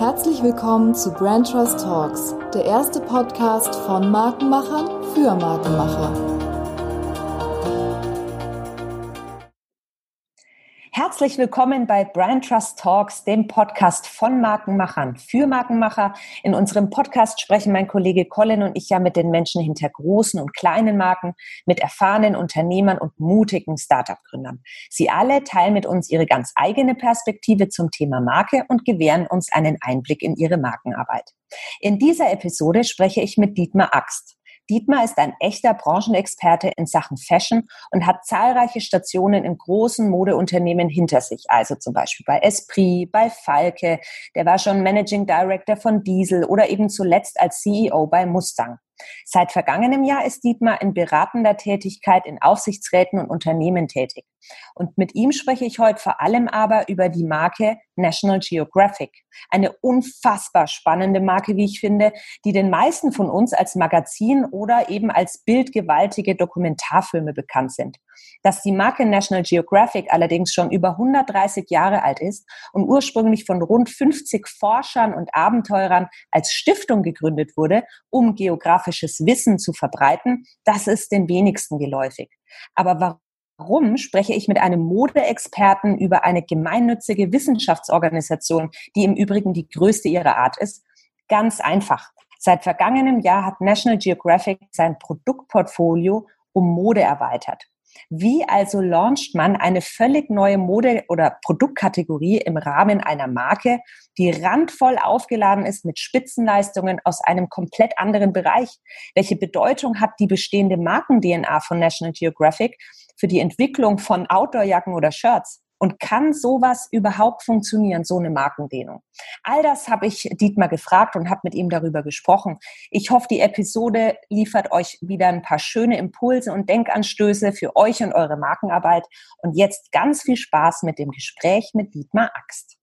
Herzlich willkommen zu Brand Trust Talks, der erste Podcast von Markenmachern für Markenmacher. Herzlich willkommen bei Brand Trust Talks, dem Podcast von Markenmachern für Markenmacher. In unserem Podcast sprechen mein Kollege Colin und ich ja mit den Menschen hinter großen und kleinen Marken, mit erfahrenen Unternehmern und mutigen Startup-Gründern. Sie alle teilen mit uns ihre ganz eigene Perspektive zum Thema Marke und gewähren uns einen Einblick in ihre Markenarbeit. In dieser Episode spreche ich mit Dietmar Axt. Dietmar ist ein echter Branchenexperte in Sachen Fashion und hat zahlreiche Stationen in großen Modeunternehmen hinter sich. Also zum Beispiel bei Esprit, bei Falke. Der war schon Managing Director von Diesel oder eben zuletzt als CEO bei Mustang. Seit vergangenem Jahr ist Dietmar in beratender Tätigkeit in Aufsichtsräten und Unternehmen tätig. Und mit ihm spreche ich heute vor allem aber über die Marke National Geographic. Eine unfassbar spannende Marke, wie ich finde, die den meisten von uns als Magazin oder eben als bildgewaltige Dokumentarfilme bekannt sind. Dass die Marke National Geographic allerdings schon über 130 Jahre alt ist und ursprünglich von rund 50 Forschern und Abenteurern als Stiftung gegründet wurde, um geografisches Wissen zu verbreiten, das ist den wenigsten geläufig. Aber warum Warum spreche ich mit einem Modeexperten über eine gemeinnützige Wissenschaftsorganisation, die im Übrigen die größte ihrer Art ist? Ganz einfach. Seit vergangenem Jahr hat National Geographic sein Produktportfolio um Mode erweitert. Wie also launcht man eine völlig neue Mode- oder Produktkategorie im Rahmen einer Marke, die randvoll aufgeladen ist mit Spitzenleistungen aus einem komplett anderen Bereich? Welche Bedeutung hat die bestehende Marken-DNA von National Geographic für die Entwicklung von Outdoorjacken oder Shirts? Und kann sowas überhaupt funktionieren, so eine Markendehnung? All das habe ich Dietmar gefragt und habe mit ihm darüber gesprochen. Ich hoffe, die Episode liefert euch wieder ein paar schöne Impulse und Denkanstöße für euch und eure Markenarbeit. Und jetzt ganz viel Spaß mit dem Gespräch mit Dietmar Axt.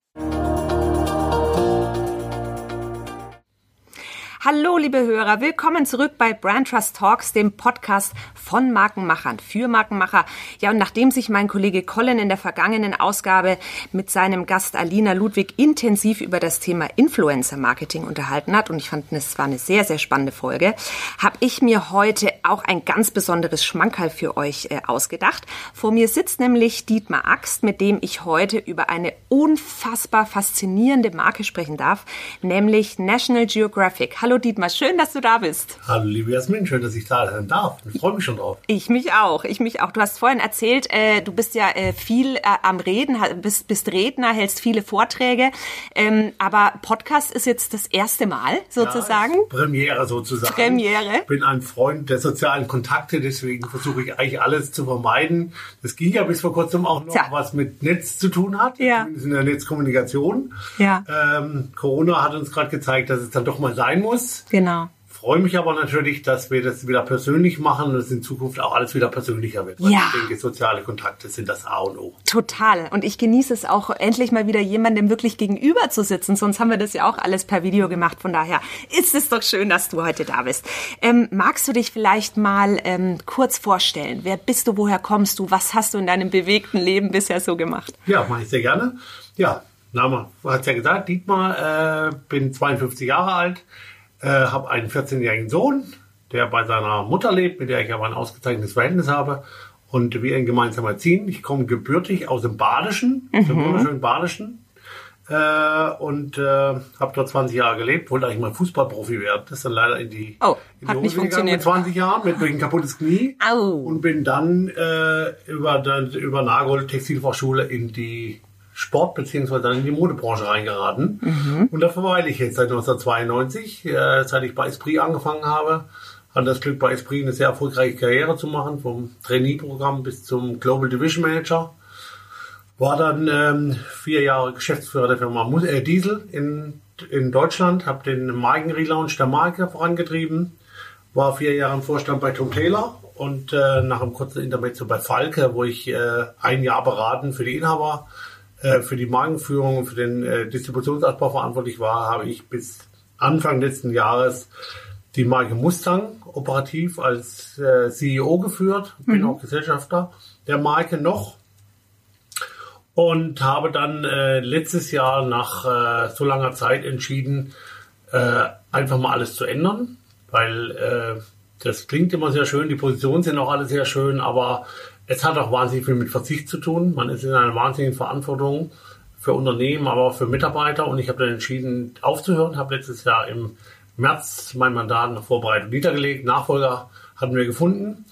Hallo, liebe Hörer, willkommen zurück bei Brand Trust Talks, dem Podcast von Markenmachern für Markenmacher. Ja, und nachdem sich mein Kollege Colin in der vergangenen Ausgabe mit seinem Gast Alina Ludwig intensiv über das Thema Influencer Marketing unterhalten hat, und ich fand, es war eine sehr, sehr spannende Folge, habe ich mir heute auch ein ganz besonderes Schmankerl für euch äh, ausgedacht. Vor mir sitzt nämlich Dietmar Axt, mit dem ich heute über eine unfassbar faszinierende Marke sprechen darf, nämlich National Geographic. Hallo Dietmar, schön, dass du da bist. Hallo liebe Jasmin, schön, dass ich da sein darf. Ich freue mich schon drauf. Ich mich auch, ich mich auch. Du hast vorhin erzählt, äh, du bist ja äh, viel äh, am Reden, bist, bist Redner, hältst viele Vorträge, ähm, aber Podcast ist jetzt das erste Mal sozusagen. Ja, Premiere sozusagen. Premiere. Ich bin ein Freund der sozialen Kontakte, deswegen versuche ich eigentlich alles zu vermeiden. Das ging ja bis vor kurzem auch noch, ja. was mit Netz zu tun hat, ja. zumindest in der Netzkommunikation. Ja. Ähm, Corona hat uns gerade gezeigt, dass es dann doch mal sein muss muss. Genau. Freue mich aber natürlich, dass wir das wieder persönlich machen und es in Zukunft auch alles wieder persönlicher wird. Ja. ich denke, soziale Kontakte sind das A und O. Total. Und ich genieße es auch, endlich mal wieder jemandem wirklich gegenüber zu sitzen. Sonst haben wir das ja auch alles per Video gemacht. Von daher ist es doch schön, dass du heute da bist. Ähm, magst du dich vielleicht mal ähm, kurz vorstellen? Wer bist du? Woher kommst du? Was hast du in deinem bewegten Leben bisher so gemacht? Ja, mache ich sehr gerne. Ja, Name hat ja gesagt, Dietmar, äh, bin 52 Jahre alt, äh, habe einen 14-jährigen Sohn, der bei seiner Mutter lebt, mit der ich aber ein ausgezeichnetes Verhältnis habe. Und wir ihn gemeinsam erziehen. Ich komme gebürtig aus dem Badischen, mhm. dem wunderschönen Badischen. Äh, und äh, habe dort 20 Jahre gelebt, wollte eigentlich mal Fußballprofi werden. Das ist dann leider in die, oh, in die Hose gegangen mit 20 Jahren, mit durch ein kaputtes Knie. Au. Und bin dann äh, über, dann, über Nagold Textilfachschule in die Sport beziehungsweise dann in die Modebranche reingeraten. Mhm. Und da verweile ich jetzt seit 1992, äh, seit ich bei Esprit angefangen habe. Hatte das Glück, bei Esprit eine sehr erfolgreiche Karriere zu machen, vom Trainee-Programm bis zum Global Division Manager. War dann ähm, vier Jahre Geschäftsführer der Firma äh, Diesel in, in Deutschland, habe den Markenrelaunch der Marke vorangetrieben, war vier Jahre im Vorstand bei Tom Taylor und äh, nach einem kurzen Intermezzo bei Falke, wo ich äh, ein Jahr beraten für die Inhaber äh, für die Markenführung und für den äh, Distributionsausbau verantwortlich war, habe ich bis Anfang letzten Jahres die Marke Mustang operativ als äh, CEO geführt, bin mhm. auch Gesellschafter der Marke noch. und habe dann äh, letztes Jahr nach äh, so langer Zeit entschieden, äh, einfach mal alles zu ändern, weil äh, das klingt immer sehr schön, die Positionen sind auch alle sehr schön, aber es hat auch wahnsinnig viel mit Verzicht zu tun. Man ist in einer wahnsinnigen Verantwortung für Unternehmen, aber auch für Mitarbeiter. Und ich habe dann entschieden aufzuhören, habe letztes Jahr im März mein Mandat nach Vorbereitung niedergelegt, Nachfolger hatten wir gefunden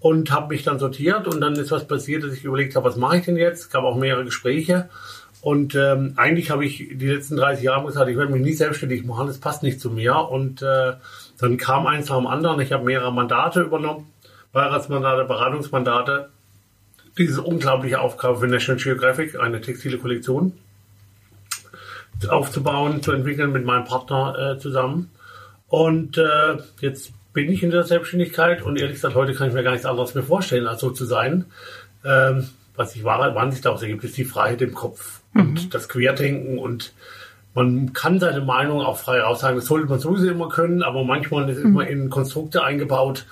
und habe mich dann sortiert. Und dann ist was passiert, dass ich überlegt habe, was mache ich denn jetzt? Es gab auch mehrere Gespräche. Und ähm, eigentlich habe ich die letzten 30 Jahre gesagt, ich werde mich nie selbstständig machen, das passt nicht zu mir. Und äh, dann kam eins nach dem anderen. Ich habe mehrere Mandate übernommen, Beiratsmandate, Beratungsmandate. Diese unglaubliche Aufgabe für National Geographic, eine textile Kollektion aufzubauen, zu entwickeln mit meinem Partner äh, zusammen. Und äh, jetzt bin ich in der Selbstständigkeit und ehrlich gesagt, heute kann ich mir gar nichts anderes mehr vorstellen, als so zu sein. Ähm, was sich wahnsinnig daraus ergibt, ist die Freiheit im Kopf mhm. und das Querdenken und man kann seine Meinung auch frei raussagen. Das sollte man sowieso immer können, aber manchmal ist mhm. immer in Konstrukte eingebaut,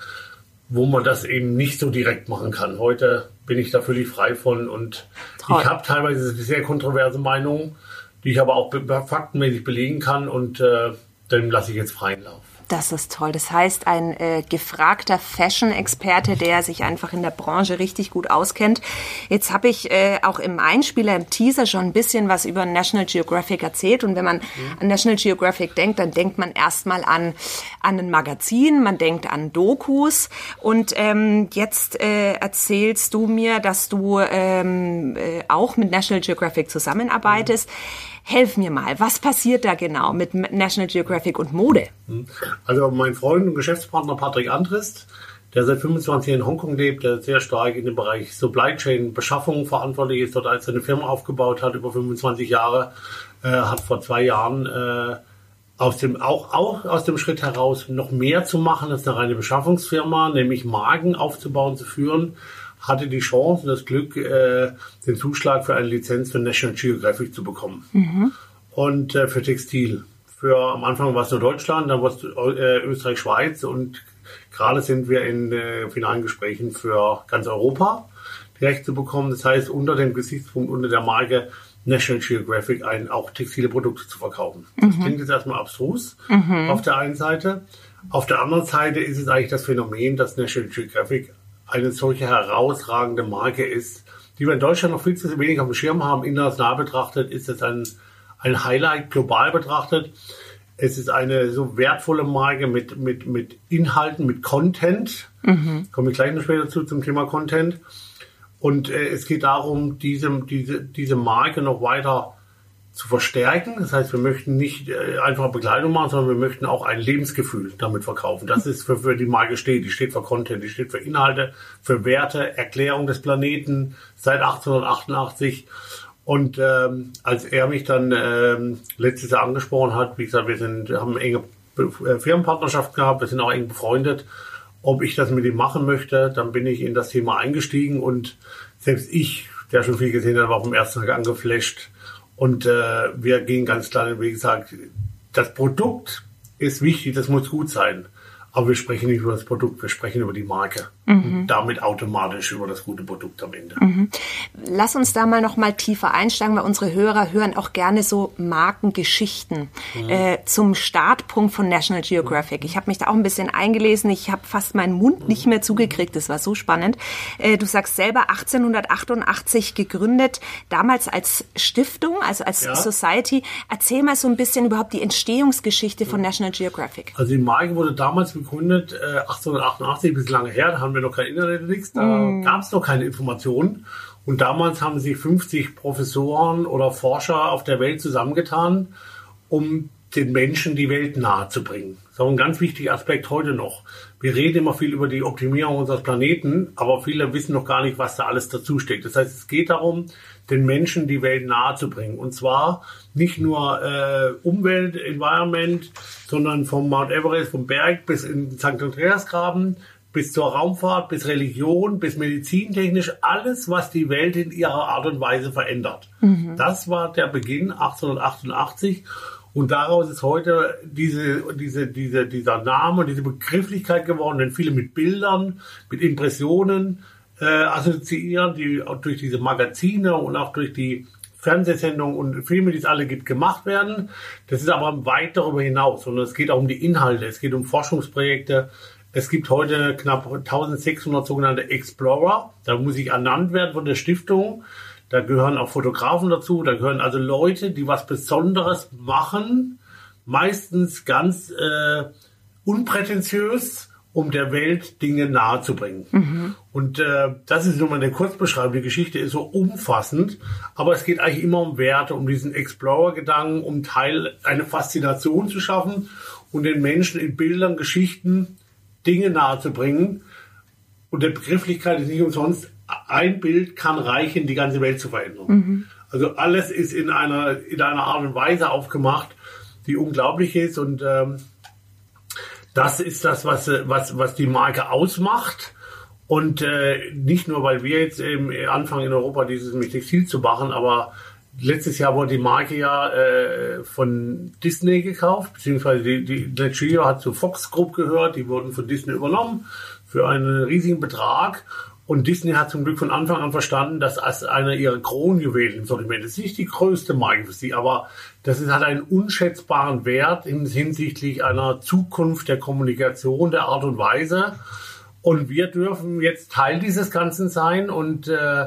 wo man das eben nicht so direkt machen kann. Heute bin ich da völlig frei von und Toll. ich habe teilweise sehr kontroverse Meinungen, die ich aber auch faktenmäßig belegen kann und äh, dann lasse ich jetzt freien Lauf. Das ist toll. Das heißt, ein äh, gefragter Fashion-Experte, der sich einfach in der Branche richtig gut auskennt. Jetzt habe ich äh, auch im Einspieler, im Teaser schon ein bisschen was über National Geographic erzählt. Und wenn man mhm. an National Geographic denkt, dann denkt man erstmal an, an ein Magazin, man denkt an Dokus. Und ähm, jetzt äh, erzählst du mir, dass du ähm, äh, auch mit National Geographic zusammenarbeitest. Mhm. Helf mir mal, was passiert da genau mit National Geographic und Mode? Hm. Also mein Freund und Geschäftspartner Patrick Andrist, der seit 25 Jahren in Hongkong lebt, der sehr stark in dem Bereich Supply Chain Beschaffung verantwortlich ist, dort als seine Firma aufgebaut hat, über 25 Jahre, äh, hat vor zwei Jahren äh, aus dem, auch, auch aus dem Schritt heraus noch mehr zu machen als eine reine Beschaffungsfirma, nämlich Marken aufzubauen, zu führen hatte die Chance und das Glück, äh, den Zuschlag für eine Lizenz für National Geographic zu bekommen. Mhm. Und äh, für Textil. Für am Anfang war es nur Deutschland, dann war es äh, Österreich, Schweiz und gerade sind wir in äh, finalen Gesprächen für ganz Europa die Rechte zu bekommen. Das heißt, unter dem Gesichtspunkt, unter der Marke National Geographic ein, auch textile Produkte zu verkaufen. Das mhm. klingt jetzt erstmal abstrus mhm. auf der einen Seite. Auf der anderen Seite ist es eigentlich das Phänomen, dass National Geographic eine solche herausragende Marke ist, die wir in Deutschland noch viel zu wenig auf dem Schirm haben. International betrachtet ist es ein, ein Highlight, global betrachtet. Es ist eine so wertvolle Marke mit, mit, mit Inhalten, mit Content. Mhm. Komme ich gleich noch später zu zum Thema Content. Und äh, es geht darum, diese, diese, diese Marke noch weiter zu verstärken. Das heißt, wir möchten nicht äh, einfach Bekleidung machen, sondern wir möchten auch ein Lebensgefühl damit verkaufen. Das ist für, für die Marke steht. Die steht für Content, die steht für Inhalte, für Werte, Erklärung des Planeten seit 1888. Und ähm, als er mich dann ähm, letztes Jahr angesprochen hat, wie gesagt, wir sind, haben enge äh, Firmenpartnerschaft gehabt, wir sind auch eng befreundet, ob ich das mit ihm machen möchte, dann bin ich in das Thema eingestiegen und selbst ich, der schon viel gesehen hat, war vom ersten Tag angeflasht und äh, wir gehen ganz klar, wie gesagt, das Produkt ist wichtig, das muss gut sein. Aber wir sprechen nicht über das Produkt, wir sprechen über die Marke. Mhm. Damit automatisch über das gute Produkt am Ende. Mhm. Lass uns da mal noch mal tiefer einsteigen, weil unsere Hörer hören auch gerne so Markengeschichten mhm. äh, zum Startpunkt von National Geographic. Ich habe mich da auch ein bisschen eingelesen. Ich habe fast meinen Mund nicht mehr zugekriegt. Das war so spannend. Äh, du sagst selber 1888 gegründet, damals als Stiftung, also als ja. Society. Erzähl mal so ein bisschen überhaupt die Entstehungsgeschichte von National Geographic. Also die Marke wurde damals gegründet, äh, 1888, bis lange her. Da haben wir noch kein Internet, nichts. Da mm. gab es noch keine Informationen. Und damals haben sich 50 Professoren oder Forscher auf der Welt zusammengetan, um den Menschen die Welt nahe zu bringen. Das ist auch ein ganz wichtiger Aspekt heute noch. Wir reden immer viel über die Optimierung unseres Planeten, aber viele wissen noch gar nicht, was da alles dazu steckt. Das heißt, es geht darum, den Menschen die Welt nahe zu bringen. Und zwar nicht nur äh, Umwelt, Environment, sondern vom Mount Everest, vom Berg bis in St. Andreasgraben, bis zur Raumfahrt, bis Religion, bis medizintechnisch, alles, was die Welt in ihrer Art und Weise verändert. Mhm. Das war der Beginn 1888 und daraus ist heute diese, diese, diese, dieser Name, diese Begrifflichkeit geworden, denn viele mit Bildern, mit Impressionen, äh, assoziieren, die auch durch diese Magazine und auch durch die Fernsehsendungen und Filme, die es alle gibt, gemacht werden. Das ist aber weit darüber hinaus, sondern es geht auch um die Inhalte, es geht um Forschungsprojekte. Es gibt heute knapp 1600 sogenannte Explorer. Da muss ich ernannt werden von der Stiftung. Da gehören auch Fotografen dazu. Da gehören also Leute, die was Besonderes machen. Meistens ganz äh, unprätentiös um der Welt Dinge nahezubringen. Mhm. Und äh, das ist nur mal eine Kurzbeschreibung. Die Geschichte ist so umfassend, aber es geht eigentlich immer um Werte, um diesen Explorer-Gedanken, um Teil eine Faszination zu schaffen und den Menschen in Bildern, Geschichten Dinge nahezubringen. Und der Begrifflichkeit ist nicht umsonst. Ein Bild kann reichen, die ganze Welt zu verändern. Mhm. Also alles ist in einer in einer Art und Weise aufgemacht, die unglaublich ist und ähm, das ist das, was, was, was die Marke ausmacht. Und äh, nicht nur, weil wir jetzt im Anfang in Europa dieses mit Textil zu machen, aber letztes Jahr wurde die Marke ja äh, von Disney gekauft, beziehungsweise die, die Netgeo hat zu Fox Group gehört, die wurden von Disney übernommen für einen riesigen Betrag. Und Disney hat zum Glück von Anfang an verstanden, dass als einer ihrer Kronjuwelen im Sortiment ist nicht die größte Marke für sie, aber das ist, hat einen unschätzbaren Wert hinsichtlich einer Zukunft der Kommunikation, der Art und Weise. Und wir dürfen jetzt Teil dieses Ganzen sein und äh,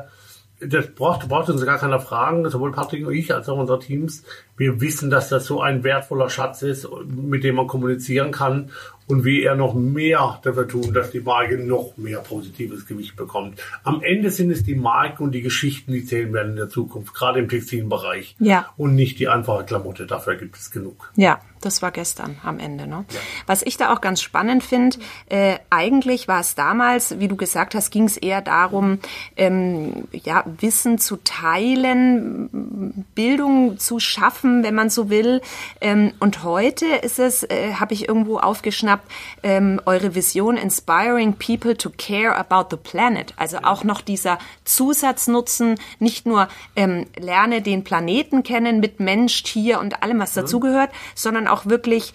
das braucht, braucht uns gar keiner fragen, sowohl Patrick und ich als auch unsere Teams. Wir wissen, dass das so ein wertvoller Schatz ist, mit dem man kommunizieren kann und wie er noch mehr dafür tun, dass die Marke noch mehr positives Gewicht bekommt. Am Ende sind es die Marken und die Geschichten, die zählen werden in der Zukunft, gerade im Textilbereich. Ja. Und nicht die einfache Klamotte. Dafür gibt es genug. Ja, das war gestern am Ende. Ne? Ja. Was ich da auch ganz spannend finde, äh, eigentlich war es damals, wie du gesagt hast, ging es eher darum, ähm, ja, Wissen zu teilen, Bildung zu schaffen, wenn man so will. Ähm, und heute ist es, äh, habe ich irgendwo aufgeschnappt, ähm, eure Vision Inspiring People to Care About the Planet. Also auch noch dieser Zusatznutzen, nicht nur ähm, lerne den Planeten kennen mit Mensch, Tier und allem, was dazugehört, sondern auch wirklich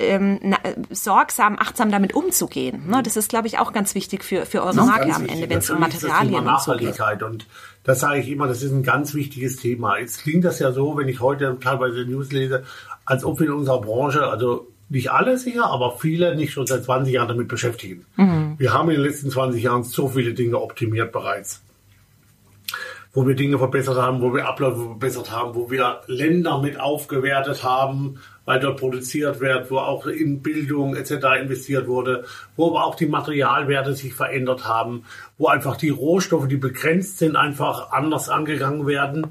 ähm, na, sorgsam, achtsam damit umzugehen. Ne? Das ist, glaube ich, auch ganz wichtig für, für eure Marke am Ende, wenn es um Materialien geht. Und das sage ich immer, das ist ein ganz wichtiges Thema. Jetzt klingt das ja so, wenn ich heute teilweise News lese, als ob wir in unserer Branche, also nicht alle sicher, aber viele nicht schon seit 20 Jahren damit beschäftigen. Mhm. Wir haben in den letzten 20 Jahren so viele Dinge optimiert bereits. Wo wir Dinge verbessert haben, wo wir Abläufe verbessert haben, wo wir Länder mit aufgewertet haben, weil dort produziert wird, wo auch in Bildung etc. investiert wurde, wo aber auch die Materialwerte sich verändert haben, wo einfach die Rohstoffe, die begrenzt sind, einfach anders angegangen werden.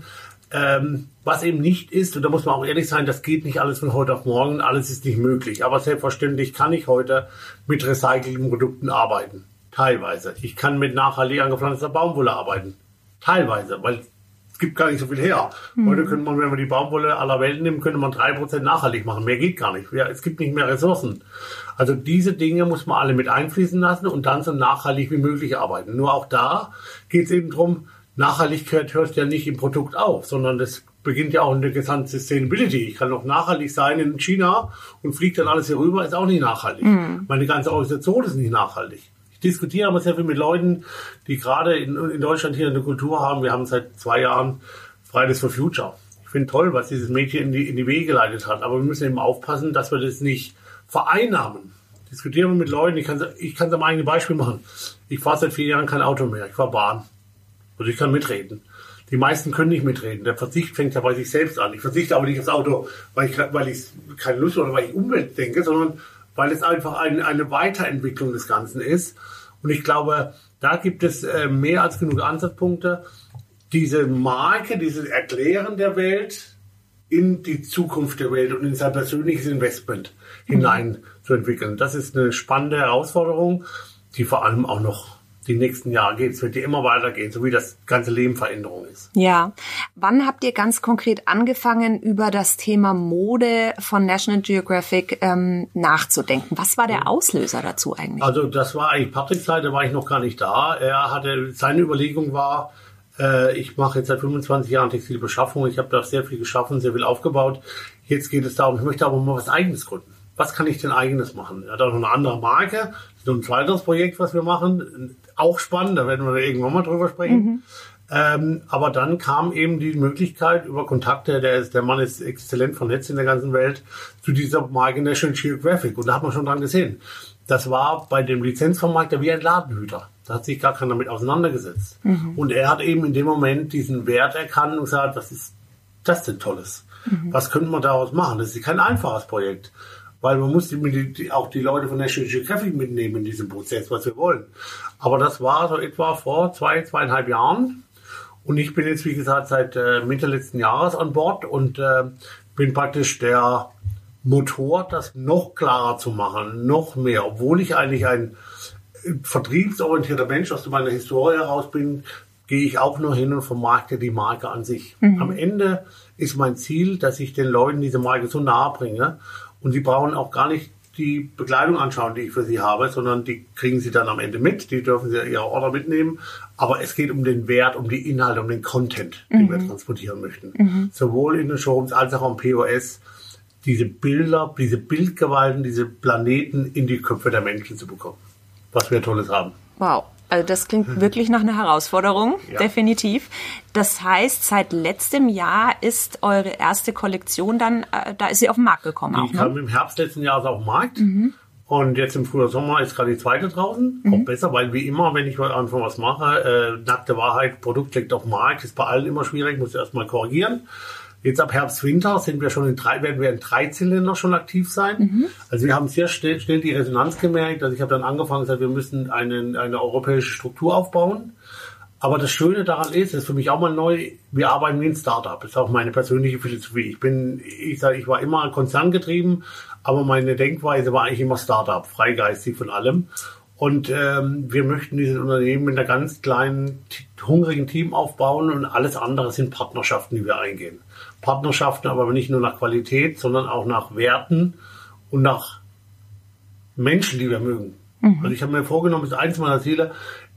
Ähm, was eben nicht ist, und da muss man auch ehrlich sein, das geht nicht alles von heute auf morgen, alles ist nicht möglich. Aber selbstverständlich kann ich heute mit recycelten Produkten arbeiten. Teilweise. Ich kann mit nachhaltig angepflanzter Baumwolle arbeiten. Teilweise, weil es gibt gar nicht so viel her. Mhm. Heute könnte man, wenn man die Baumwolle aller Welt nimmt, könnte man drei Prozent nachhaltig machen. Mehr geht gar nicht. Ja, es gibt nicht mehr Ressourcen. Also diese Dinge muss man alle mit einfließen lassen und dann so nachhaltig wie möglich arbeiten. Nur auch da geht es eben darum, Nachhaltigkeit hört ja nicht im Produkt auf, sondern das beginnt ja auch in der gesamten Sustainability. Ich kann noch nachhaltig sein in China und fliege dann alles hier rüber, ist auch nicht nachhaltig. Mhm. Meine ganze Organisation ist nicht nachhaltig. Diskutiere aber sehr viel mit Leuten, die gerade in, in Deutschland hier eine Kultur haben. Wir haben seit zwei Jahren Fridays for Future. Ich finde toll, was dieses Mädchen in die, in die Wege geleitet hat. Aber wir müssen eben aufpassen, dass wir das nicht vereinnahmen. Diskutieren wir mit Leuten. Ich kann es ich am eigenen Beispiel machen. Ich fahre seit vier Jahren kein Auto mehr. Ich fahre Bahn. Also ich kann mitreden. Die meisten können nicht mitreden. Der Verzicht fängt ja bei sich selbst an. Ich verzichte aber nicht aufs Auto, weil ich, weil ich keine Lust oder weil ich Umwelt denke, sondern weil es einfach ein, eine Weiterentwicklung des Ganzen ist. Und ich glaube, da gibt es äh, mehr als genug Ansatzpunkte, diese Marke, dieses Erklären der Welt in die Zukunft der Welt und in sein persönliches Investment mhm. hinein zu entwickeln. Das ist eine spannende Herausforderung, die vor allem auch noch die nächsten Jahre geht. Es wird dir immer weitergehen, so wie das ganze Leben Veränderung ist. Ja. Wann habt ihr ganz konkret angefangen, über das Thema Mode von National Geographic ähm, nachzudenken? Was war der Auslöser dazu eigentlich? Also das war eigentlich Patricks Zeit, da war ich noch gar nicht da. Er hatte, seine Überlegung war, äh, ich mache jetzt seit 25 Jahren Textilbeschaffung, ich habe da sehr viel geschaffen, sehr viel aufgebaut. Jetzt geht es darum, ich möchte aber mal was Eigenes gründen. Was kann ich denn eigenes machen? Er hat auch noch eine andere Marke, so ein zweites Projekt, was wir machen, auch spannend, da werden wir irgendwann mal drüber sprechen. Mhm. Ähm, aber dann kam eben die Möglichkeit über Kontakte, der, ist, der Mann ist exzellent vernetzt in der ganzen Welt, zu dieser Marke National Geographic. Und da hat man schon dran gesehen. Das war bei dem Lizenzvermarkter wie ein Ladenhüter. Da hat sich gar keiner damit auseinandergesetzt. Mhm. Und er hat eben in dem Moment diesen Wert erkannt und gesagt, was ist das denn Tolles? Mhm. Was könnte man daraus machen? Das ist kein einfaches Projekt. Weil man muss auch die Leute von National Geographic mitnehmen in diesem Prozess, was wir wollen. Aber das war so etwa vor zwei, zweieinhalb Jahren. Und ich bin jetzt, wie gesagt, seit äh, Mitte letzten Jahres an Bord und äh, bin praktisch der Motor, das noch klarer zu machen, noch mehr, obwohl ich eigentlich ein vertriebsorientierter Mensch aus meiner Historie heraus bin, gehe ich auch nur hin und vermarkte die Marke an sich. Mhm. Am Ende ist mein Ziel, dass ich den Leuten diese Marke so nahe bringe und sie brauchen auch gar nicht die Bekleidung anschauen, die ich für sie habe, sondern die kriegen sie dann am Ende mit, die dürfen sie ihre Order mitnehmen. Aber es geht um den Wert, um die Inhalte, um den Content, den mhm. wir transportieren möchten. Mhm. Sowohl in den Showrooms als auch am POS diese Bilder, diese Bildgewalten, diese Planeten in die Köpfe der Menschen zu bekommen. Was wir Tolles haben. Wow. Also das klingt hm. wirklich nach einer Herausforderung, ja. definitiv. Das heißt, seit letztem Jahr ist eure erste Kollektion dann, äh, da ist sie auf den Markt gekommen. Die auch, ne? kam im Herbst letzten Jahres auf den Markt. Mhm. Und jetzt im Frühjahr Sommer ist gerade die zweite draußen. Mhm. Auch besser, weil wie immer, wenn ich einfach was mache, äh, nackte Wahrheit, Produkt liegt auf dem Markt, ist bei allen immer schwierig, muss ich erstmal korrigieren. Jetzt ab Herbst, Winter sind wir schon in drei, werden wir in drei Zylinder schon aktiv sein. Mhm. Also wir haben sehr schnell, schnell die Resonanz gemerkt. Also ich habe dann angefangen und gesagt, wir müssen einen, eine europäische Struktur aufbauen. Aber das Schöne daran ist, das ist für mich auch mal neu, wir arbeiten wie ein Startup. Das ist auch meine persönliche Philosophie. Ich bin, ich sage, ich war immer konzerngetrieben, aber meine Denkweise war eigentlich immer Startup, freigeistig von allem. Und ähm, wir möchten dieses Unternehmen mit einer ganz kleinen, hungrigen Team aufbauen und alles andere sind Partnerschaften, die wir eingehen. Partnerschaften, aber nicht nur nach Qualität, sondern auch nach Werten und nach Menschen, die wir mögen. Mhm. Also ich habe mir vorgenommen, das ist eins meiner Ziele,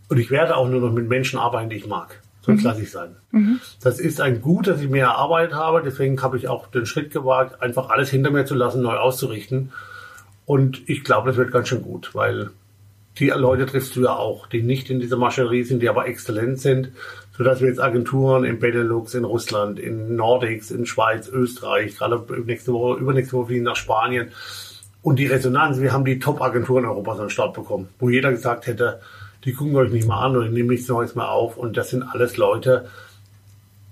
und ich werde auch nur noch mit Menschen arbeiten, die ich mag. Sonst mhm. lasse ich sein. Mhm. Das ist ein Gut, dass ich mehr erarbeitet habe. Deswegen habe ich auch den Schritt gewagt, einfach alles hinter mir zu lassen, neu auszurichten. Und ich glaube, das wird ganz schön gut, weil die Leute triffst du ja auch, die nicht in dieser Maschinerie sind, die aber exzellent sind, sodass wir jetzt Agenturen in Benelux, in Russland, in Nordics, in Schweiz, Österreich, gerade nächste Woche, übernächste Woche fliegen nach Spanien. Und die Resonanz, wir haben die Top-Agenturen Europas an den Start bekommen, wo jeder gesagt hätte, die gucken euch nicht mal an oder nehmen nichts Neues mehr auf. Und das sind alles Leute,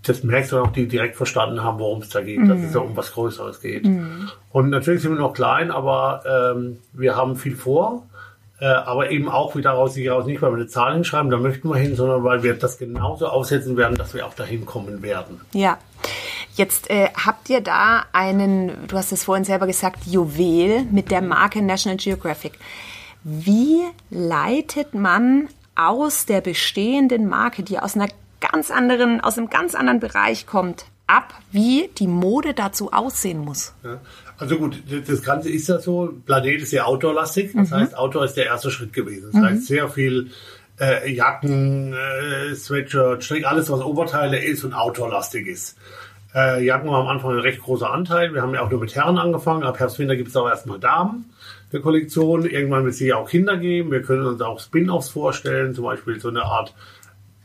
das merkst du auch, die direkt verstanden haben, worum es da geht, mhm. dass es ja um was Größeres geht. Mhm. Und natürlich sind wir noch klein, aber ähm, wir haben viel vor. Äh, aber eben auch wieder raus, raus nicht, weil wir eine Zahl hinschreiben, da möchten wir hin, sondern weil wir das genauso aussetzen werden, dass wir auch dahin kommen werden. Ja. Jetzt äh, habt ihr da einen, du hast es vorhin selber gesagt, Juwel mit der Marke National Geographic. Wie leitet man aus der bestehenden Marke, die aus einer ganz anderen, aus einem ganz anderen Bereich kommt, ab, wie die Mode dazu aussehen muss? Ja. Also gut, das Ganze ist ja so, Planet ist sehr outdoorlastig, das mhm. heißt, Outdoor ist der erste Schritt gewesen. Das mhm. heißt, sehr viel äh, Jacken, äh, Sweatshirt, Strick, alles was Oberteile ist und outdoorlastig ist. Äh, Jacken war am Anfang ein recht großer Anteil. Wir haben ja auch nur mit Herren angefangen. Ab Herbst, Winter gibt es auch erstmal Damen der Kollektion. Irgendwann wird es ja auch Kinder geben. Wir können uns auch Spin-offs vorstellen, zum Beispiel so eine Art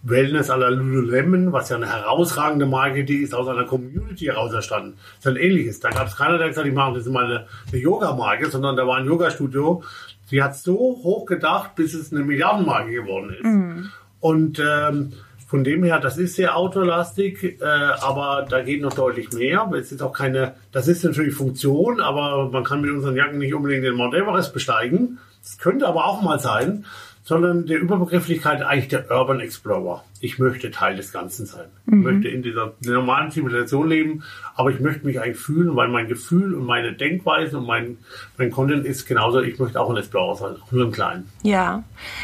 Wellness à la Lululemon, was ja eine herausragende Marke, die ist aus einer Community heraus entstanden. Das ist ein ähnliches. Da gab es keiner, der gesagt hat, ich mache das ist mal eine, eine Yoga-Marke, sondern da war ein Yoga-Studio. Die hat so hoch gedacht, bis es eine Milliardenmarke geworden ist. Mhm. Und ähm, von dem her, das ist sehr autolastig, äh, aber da geht noch deutlich mehr. Es ist auch keine, das ist natürlich Funktion, aber man kann mit unseren Jacken nicht unbedingt den Mount Everest besteigen. Das könnte aber auch mal sein sondern der Überbegrifflichkeit eigentlich der Urban Explorer. Ich möchte Teil des Ganzen sein. Mhm. Ich möchte in dieser normalen Zivilisation leben, aber ich möchte mich eigentlich fühlen, weil mein Gefühl und meine Denkweise und mein, mein Content ist genauso, ich möchte auch ein Explorer sein, auch nur im Kleinen. Ja,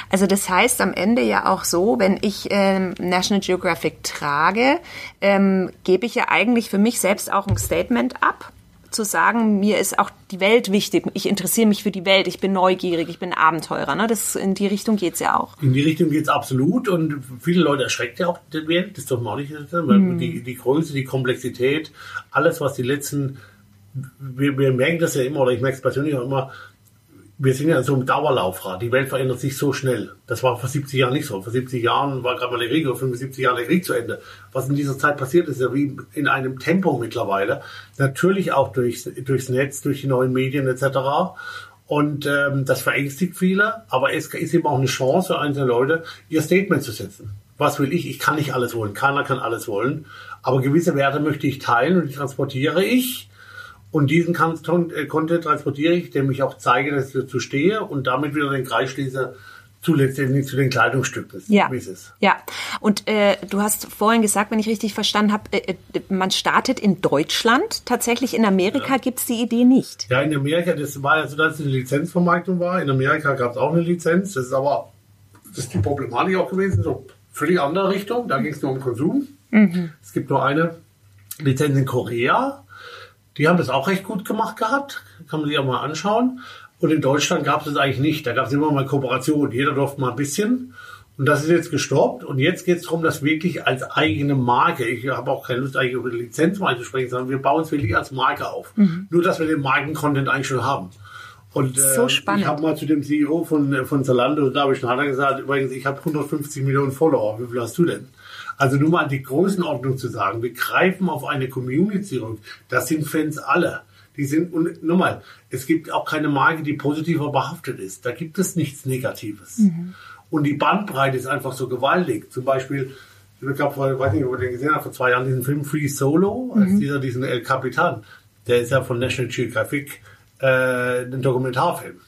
also das heißt am Ende ja auch so, wenn ich ähm, National Geographic trage, ähm, gebe ich ja eigentlich für mich selbst auch ein Statement ab zu sagen, mir ist auch die Welt wichtig, ich interessiere mich für die Welt, ich bin neugierig, ich bin Abenteurer. Ne? Das, in die Richtung geht es ja auch. In die Richtung geht es absolut und viele Leute erschreckt ja auch die Welt, das ist doch mal nicht, mhm. die, die Größe, die Komplexität, alles, was die letzten wir, wir merken das ja immer, oder ich merke es persönlich auch immer, wir sind ja so im Dauerlaufrad. Die Welt verändert sich so schnell. Das war vor 70 Jahren nicht so. Vor 70 Jahren war gerade mal der Krieg, oder 75 Jahren der Krieg zu Ende. Was in dieser Zeit passiert ist, ja wie in einem Tempo mittlerweile. Natürlich auch durchs, durchs Netz, durch die neuen Medien etc. Und ähm, das verängstigt viele, aber es ist eben auch eine Chance für einzelne Leute, ihr Statement zu setzen. Was will ich? Ich kann nicht alles wollen. Keiner kann alles wollen. Aber gewisse Werte möchte ich teilen und die transportiere ich und diesen äh, Content transportiere ich, dem ich auch zeige, dass ich dazu stehe und damit wieder den Kreis schließe zu letztendlich zu den Kleidungsstücken, ja. Ja, und äh, du hast vorhin gesagt, wenn ich richtig verstanden habe, äh, äh man startet in Deutschland. Tatsächlich in Amerika ja. gibt es die Idee nicht. Ja, in Amerika, das war ja so, dass es eine Lizenzvermarktung war. In Amerika gab es auch eine Lizenz. Das ist aber, das ist die Problematik auch gewesen, so völlig andere Richtung. Da ging es nur um Konsum. Mhm. Es gibt nur eine Lizenz in Korea. Die haben das auch recht gut gemacht gehabt. Kann man sich auch mal anschauen. Und in Deutschland gab es das eigentlich nicht. Da gab es immer mal Kooperation. Jeder durfte mal ein bisschen. Und das ist jetzt gestoppt. Und jetzt geht es darum, das wirklich als eigene Marke, ich habe auch keine Lust eigentlich über die Lizenz mal zu sprechen, sondern wir bauen es wirklich als Marke auf. Mhm. Nur, dass wir den Markencontent eigentlich schon haben. Und äh, so spannend. ich habe mal zu dem CEO von, von Zalando, da habe ich schon gesagt, übrigens, ich habe 150 Millionen Follower. Wie viel hast du denn? Also nur mal die Größenordnung zu sagen, wir greifen auf eine Community zurück. Das sind Fans alle. Die sind, und nochmal, es gibt auch keine Marke, die positiver behaftet ist. Da gibt es nichts Negatives. Mhm. Und die Bandbreite ist einfach so gewaltig. Zum Beispiel, ich glaube, ich weiß nicht, ob ihr den gesehen habt, vor zwei Jahren diesen Film Free Solo, mhm. als dieser, diesen El Capitan. Der ist ja von National Geographic, äh, ein Dokumentarfilm.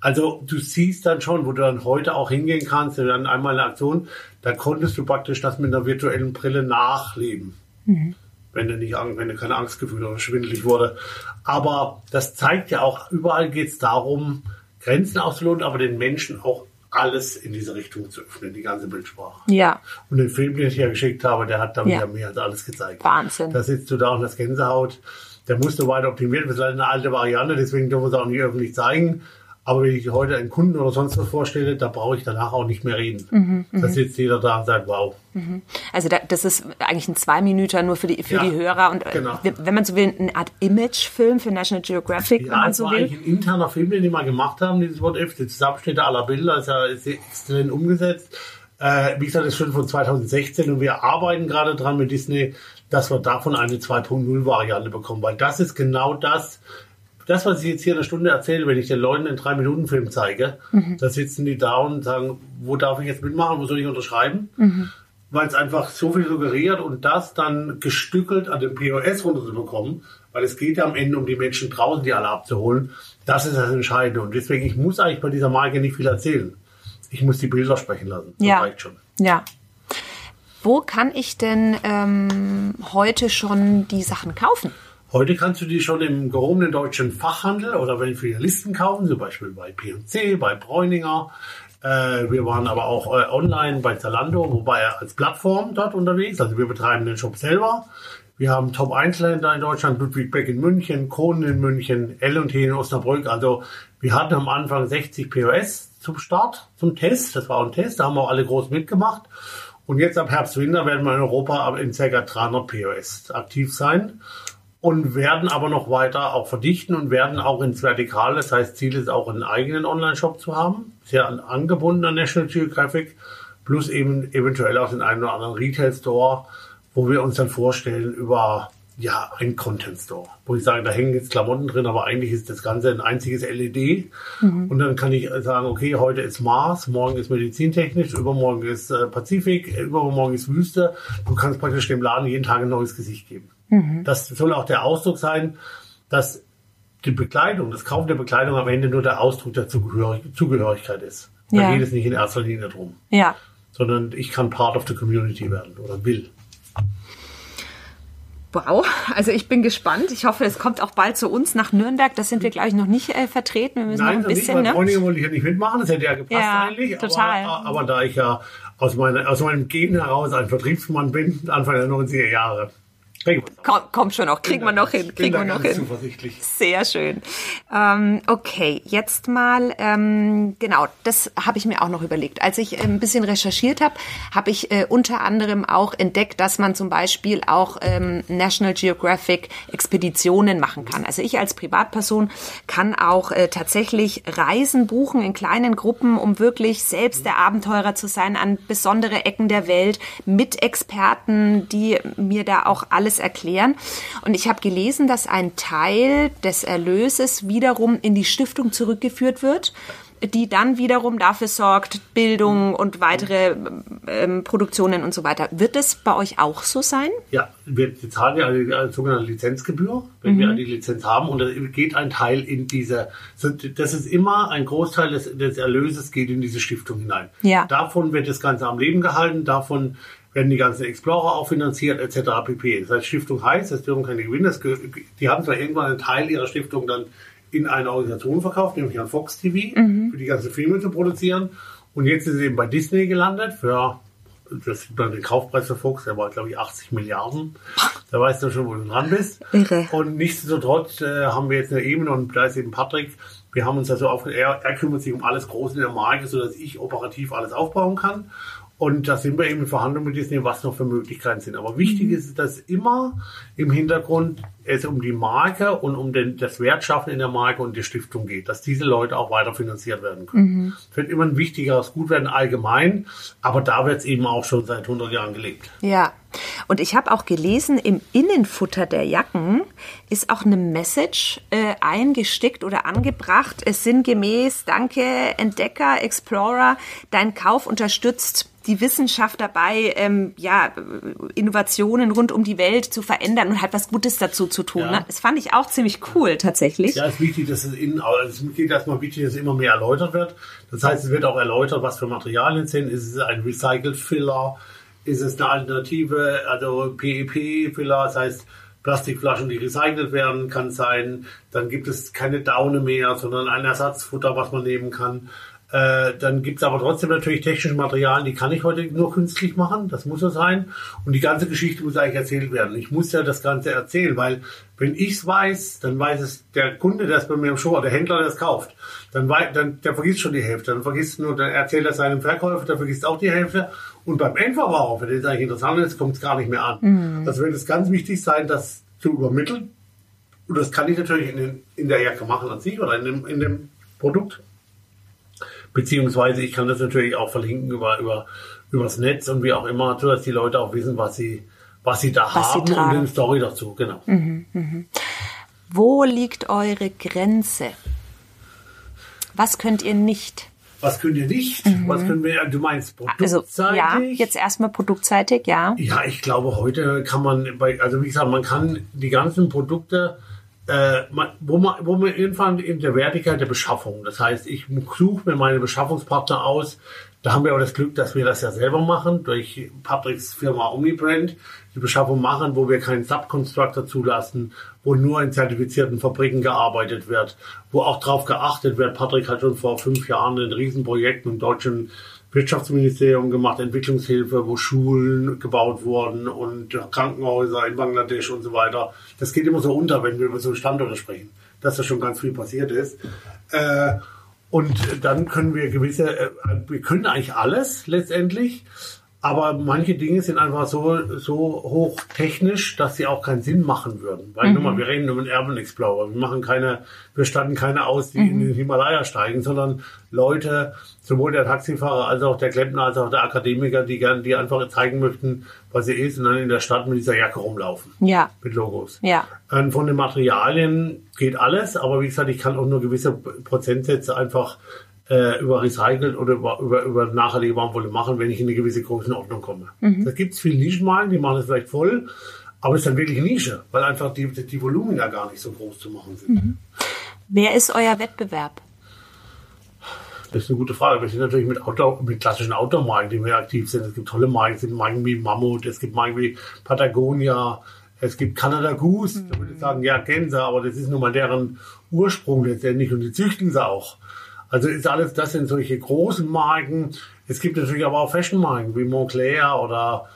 Also du siehst dann schon, wo du dann heute auch hingehen kannst, dann einmal eine Aktion, da konntest du praktisch das mit einer virtuellen Brille nachleben. Mhm. Wenn du nicht wenn du keine Angstgefühle oder schwindelig wurde. Aber das zeigt ja auch, überall geht es darum, Grenzen auszuloten, aber den Menschen auch alles in diese Richtung zu öffnen, die ganze Bildsprache. Ja. Und den Film, den ich ja geschickt habe, der hat dann ja. mehr als alles gezeigt. Wahnsinn. Da sitzt du da und das Gänsehaut. Der musste weiter optimiert. Das ist leider eine alte Variante, deswegen dürfen wir es auch nicht öffentlich zeigen. Aber wenn ich heute einen Kunden oder sonst was vorstelle, da brauche ich danach auch nicht mehr reden. Mhm, mhm. da sitzt jeder da und sagt, wow. Mhm. Also da, das ist eigentlich ein zwei Minuten nur für die, für ja, die Hörer. Und äh, genau. wenn man so will, eine Art Imagefilm für National Geographic, ja, wenn man so war will. eigentlich ein interner Film, den die mal gemacht haben, dieses Wort F, die Zusammenschnitte aller Bilder, ist ja ist extrem umgesetzt. Äh, wie gesagt, das ist schon von 2016 und wir arbeiten gerade dran mit Disney, dass wir davon eine 2.0 Variante bekommen, weil das ist genau das, das, was ich jetzt hier eine Stunde erzähle, wenn ich den Leuten einen drei Minuten Film zeige, mhm. da sitzen die da und sagen, wo darf ich jetzt mitmachen, wo soll ich unterschreiben? Mhm. Weil es einfach so viel suggeriert und das dann gestückelt an den POS runterzubekommen, weil es geht ja am Ende um die Menschen draußen, die alle abzuholen. Das ist das Entscheidende. Und deswegen, ich muss eigentlich bei dieser Marke nicht viel erzählen. Ich muss die Bilder sprechen lassen. Das ja. reicht schon. Ja. Wo kann ich denn ähm, heute schon die Sachen kaufen? Heute kannst du die schon im gehobenen deutschen Fachhandel oder den Filialisten kaufen, zum Beispiel bei P&C, bei Bräuninger. Äh, wir waren aber auch äh, online bei Zalando, wobei er als Plattform dort unterwegs. Also wir betreiben den Shop selber. Wir haben Top-Einzelhändler in Deutschland, Ludwig Beck in München, Kronen in München, L&T in Osnabrück. Also wir hatten am Anfang 60 POS zum Start, zum Test. Das war ein Test, da haben auch alle groß mitgemacht. Und jetzt ab Herbst, Winter werden wir in Europa in ca. 300 POS aktiv sein und werden aber noch weiter auch verdichten und werden auch ins Vertikale. Das heißt, Ziel ist auch einen eigenen Online-Shop zu haben, sehr angebunden an National Geographic, plus eben eventuell auch den einen oder anderen Retail-Store, wo wir uns dann vorstellen über ja, ein Content Store, wo ich sage, da hängen jetzt Klamotten drin, aber eigentlich ist das Ganze ein einziges LED. Mhm. Und dann kann ich sagen, okay, heute ist Mars, morgen ist Medizintechnisch, übermorgen ist äh, Pazifik, übermorgen ist Wüste. Du kannst praktisch dem Laden jeden Tag ein neues Gesicht geben. Mhm. Das soll auch der Ausdruck sein, dass die Bekleidung, das Kaufen der Bekleidung am Ende nur der Ausdruck der Zugehörigkeit ist. Da ja. geht es nicht in erster Linie drum. Ja. Sondern ich kann Part of the Community werden oder will. Wow, also ich bin gespannt. Ich hoffe, es kommt auch bald zu uns nach Nürnberg. Das sind wir, glaube ich, noch nicht äh, vertreten. Wir müssen Nein, noch ein bisschen. Nicht, ne? wollte ich ja nicht mitmachen. Das hätte ja gepasst ja, eigentlich. Total. Aber, aber, da ich ja aus, meine, aus meinem Gen heraus ein Vertriebsmann bin, Anfang der 90er Jahre, Komm, kommt schon noch, kriegen wir noch hin, kriegen wir noch hin. Zuversichtlich. Sehr schön. Ähm, okay, jetzt mal, ähm, genau, das habe ich mir auch noch überlegt. Als ich ein bisschen recherchiert habe, habe ich äh, unter anderem auch entdeckt, dass man zum Beispiel auch ähm, National Geographic Expeditionen machen kann. Also ich als Privatperson kann auch äh, tatsächlich Reisen buchen in kleinen Gruppen, um wirklich selbst der Abenteurer zu sein an besondere Ecken der Welt mit Experten, die mir da auch alles erklären. Und ich habe gelesen, dass ein Teil des Erlöses wiederum in die Stiftung zurückgeführt wird die dann wiederum dafür sorgt, Bildung und weitere ähm, Produktionen und so weiter. Wird es bei euch auch so sein? Ja, wir zahlen ja eine, eine sogenannte Lizenzgebühr, wenn mhm. wir die Lizenz haben. Und da geht ein Teil in diese, das ist immer ein Großteil des, des Erlöses geht in diese Stiftung hinein. Ja. Davon wird das Ganze am Leben gehalten, davon werden die ganzen Explorer auch finanziert, etc. pp. Das heißt, Stiftung heißt, das dürfen keine Gewinne, die haben zwar irgendwann einen Teil ihrer Stiftung dann in eine Organisation verkauft, nämlich an Fox TV, mhm. für die ganzen Filme zu produzieren. Und jetzt ist es eben bei Disney gelandet für das dann den Kaufpreis für Fox, der war glaube ich 80 Milliarden. Da weißt du schon, wo du dran bist. Irre. Und nichtsdestotrotz äh, haben wir jetzt eine Ebene und da ist eben Patrick. Wir haben uns also auf, er, er kümmert sich um alles Große in der Marke, sodass ich operativ alles aufbauen kann. Und da sind wir eben in Verhandlungen mit Disney, was noch für Möglichkeiten sind. Aber wichtig mhm. ist, dass immer im Hintergrund es um die Marke und um den, das Wertschaffen in der Marke und die Stiftung geht, dass diese Leute auch weiter finanziert werden können. Mhm. Es wird immer ein wichtigeres Gut werden allgemein, aber da wird es eben auch schon seit 100 Jahren gelebt. Ja, und ich habe auch gelesen, im Innenfutter der Jacken ist auch eine Message äh, eingestickt oder angebracht. Es sinngemäß, danke Entdecker, Explorer, dein Kauf unterstützt die Wissenschaft dabei, ähm, ja, Innovationen rund um die Welt zu verändern und halt was Gutes dazu zu tun. Ja. Ne? Das fand ich auch ziemlich cool tatsächlich. Ja, es ist wichtig, dass es in, also es geht erstmal wichtig, dass es immer mehr erläutert wird. Das heißt, es wird auch erläutert, was für Materialien sind. Ist es ein Recycled Filler? Ist es eine Alternative, also PEP-Filler, das heißt Plastikflaschen, die recycelt werden, kann sein. Dann gibt es keine Daune mehr, sondern ein Ersatzfutter, was man nehmen kann. Äh, dann gibt es aber trotzdem natürlich technische Materialien, die kann ich heute nur künstlich machen, das muss so sein. Und die ganze Geschichte muss eigentlich erzählt werden. Ich muss ja das Ganze erzählen, weil wenn ich es weiß, dann weiß es der Kunde, der es bei mir im Show, der Händler, der es kauft, dann, weiß, dann der vergisst schon die Hälfte. Dann vergisst nur, dann erzählt er seinem Verkäufer, der vergisst auch die Hälfte. Und beim Endverbraucher, den es eigentlich interessant ist, kommt es gar nicht mehr an. Mhm. Also wird es ganz wichtig sein, das zu übermitteln. Und das kann ich natürlich in, den, in der Jacke machen an sich oder in dem, in dem Produkt. Beziehungsweise ich kann das natürlich auch verlinken über, über, übers Netz und wie auch immer, so dass die Leute auch wissen, was sie, was sie da was haben sie und eine Story dazu, genau. Mhm, mh. Wo liegt eure Grenze? Was könnt ihr nicht? Was könnt ihr nicht? Mhm. Was können wir, du meinst produktseitig? Also, ja, jetzt erstmal produktseitig, ja. Ja, ich glaube, heute kann man, bei, also wie gesagt, man kann die ganzen Produkte äh, wo man, wo man irgendwann in der Wertigkeit der Beschaffung. Das heißt, ich suche mir meine Beschaffungspartner aus. Da haben wir auch das Glück, dass wir das ja selber machen, durch Patricks Firma Omnibrand, die Beschaffung machen, wo wir keinen Subconstructor zulassen, wo nur in zertifizierten Fabriken gearbeitet wird, wo auch darauf geachtet wird. Patrick hat schon vor fünf Jahren ein Riesenprojekt im deutschen Wirtschaftsministerium gemacht, Entwicklungshilfe, wo Schulen gebaut wurden und Krankenhäuser in Bangladesch und so weiter. Das geht immer so unter, wenn wir über so Standorte sprechen, dass da schon ganz viel passiert ist. Äh, und dann können wir gewisse, äh, wir können eigentlich alles letztendlich, aber manche Dinge sind einfach so, so hochtechnisch, dass sie auch keinen Sinn machen würden. Weil, mhm. nochmal, wir reden über den Urban Explorer. Wir machen keine, wir statten keine aus, die mhm. in den Himalaya steigen, sondern Leute, sowohl der Taxifahrer als auch der Klempner als auch der Akademiker, die gern, die einfach zeigen möchten, was sie ist und dann in der Stadt mit dieser Jacke rumlaufen. Ja. Mit Logos. Ja. Und von den Materialien geht alles, aber wie gesagt, ich kann auch nur gewisse Prozentsätze einfach äh, über recycelt oder über, über, über nachhaltige Baumwolle machen, wenn ich in eine gewisse Größenordnung komme. Mhm. Da gibt es viele Nischenmarken, die machen das vielleicht voll, aber es ist dann wirklich Nische, weil einfach die, die Volumen ja gar nicht so groß zu machen sind. Mhm. Wer ist euer Wettbewerb? Das ist eine gute Frage. Wir sind natürlich mit, Outdoor, mit klassischen Outdoor-Marken, die wir aktiv sind. Es gibt tolle Marken, es gibt Marken wie Mammut, es gibt Marken wie Patagonia, es gibt Canada Goose. Mhm. Da würde ich sagen, ja, Gänse, aber das ist nun mal deren Ursprung letztendlich und die züchten sie auch. Also ist alles, das sind solche großen Marken. Es gibt natürlich aber auch Fashion-Marken wie Montclair oder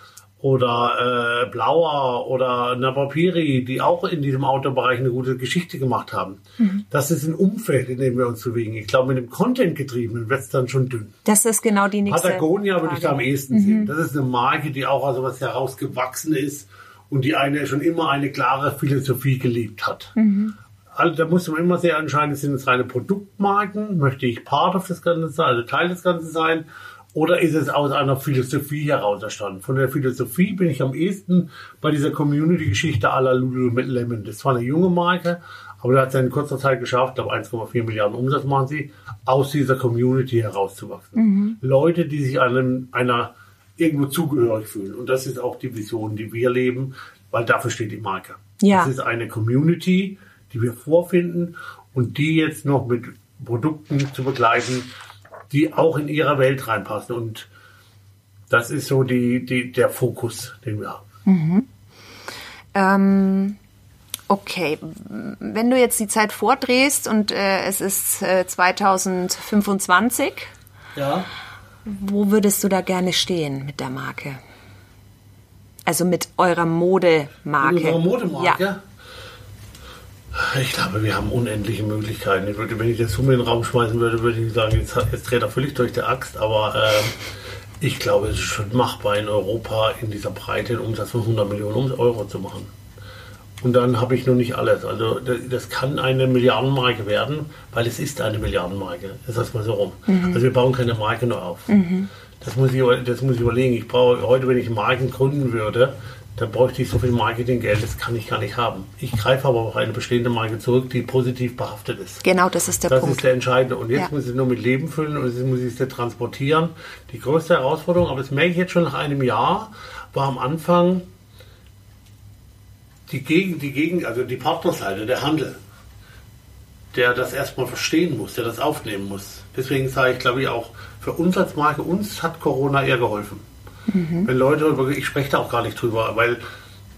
oder äh, Blauer oder Napapiri, die auch in diesem Autobereich eine gute Geschichte gemacht haben. Mhm. Das ist ein Umfeld, in dem wir uns bewegen. Ich glaube, mit dem Content-getriebenen wird es dann schon dünn. Das ist genau die nächste Patagonia Frage. würde ich da am ehesten mhm. sehen. Das ist eine Marke, die auch also was herausgewachsen ist und die eine schon immer eine klare Philosophie geliebt hat. Mhm. Also da muss man immer sehr entscheiden, sind es reine Produktmarken, möchte ich Part of das Ganze sein, also Teil des Ganzen sein, oder ist es aus einer Philosophie heraus entstanden? Von der Philosophie bin ich am ehesten bei dieser Community-Geschichte la Lululemon. Das war eine junge Marke, aber da hat es in kurzer Zeit geschafft, glaube 1,4 Milliarden Umsatz machen sie, aus dieser Community herauszuwachsen. Mhm. Leute, die sich einem, einer irgendwo zugehörig fühlen. Und das ist auch die Vision, die wir leben, weil dafür steht die Marke. Ja. Das ist eine Community, die wir vorfinden und die jetzt noch mit Produkten zu begleiten, die auch in ihrer Welt reinpassen. Und das ist so die, die, der Fokus, den wir haben. Mhm. Ähm, okay, wenn du jetzt die Zeit vordrehst und äh, es ist äh, 2025, ja. wo würdest du da gerne stehen mit der Marke? Also mit eurer Modemarke. Mit unserer Modemarke? Ja. Ich glaube, wir haben unendliche Möglichkeiten. Ich würde, wenn ich das Summe in den Raum schmeißen würde, würde ich sagen, jetzt, jetzt dreht er völlig durch die Axt. Aber ähm, ich glaube, es ist schon machbar, in Europa in dieser Breite einen Umsatz von 100 Millionen Euro zu machen. Und dann habe ich noch nicht alles. Also das kann eine Milliardenmarke werden, weil es ist eine Milliardenmarke. Das heißt mal so rum. Mhm. Also wir bauen keine Marke nur auf. Mhm. Das, muss ich, das muss ich überlegen. Ich brauche heute, wenn ich Marken gründen würde, da bräuchte ich so viel Marketinggeld, das kann ich gar nicht haben. Ich greife aber auf eine bestehende Marke zurück, die positiv behaftet ist. Genau, das ist der das Punkt. Das ist der entscheidende. Und jetzt ja. muss ich nur mit Leben füllen und jetzt muss ich es transportieren. Die größte Herausforderung, aber das merke ich jetzt schon nach einem Jahr, war am Anfang die Gegend, die Gegend, also die Partnerseite, der Handel, der das erstmal verstehen muss, der das aufnehmen muss. Deswegen sage ich, glaube ich, auch für uns als Marke, uns hat Corona eher geholfen. Mhm. Wenn Leute, ich spreche da auch gar nicht drüber, weil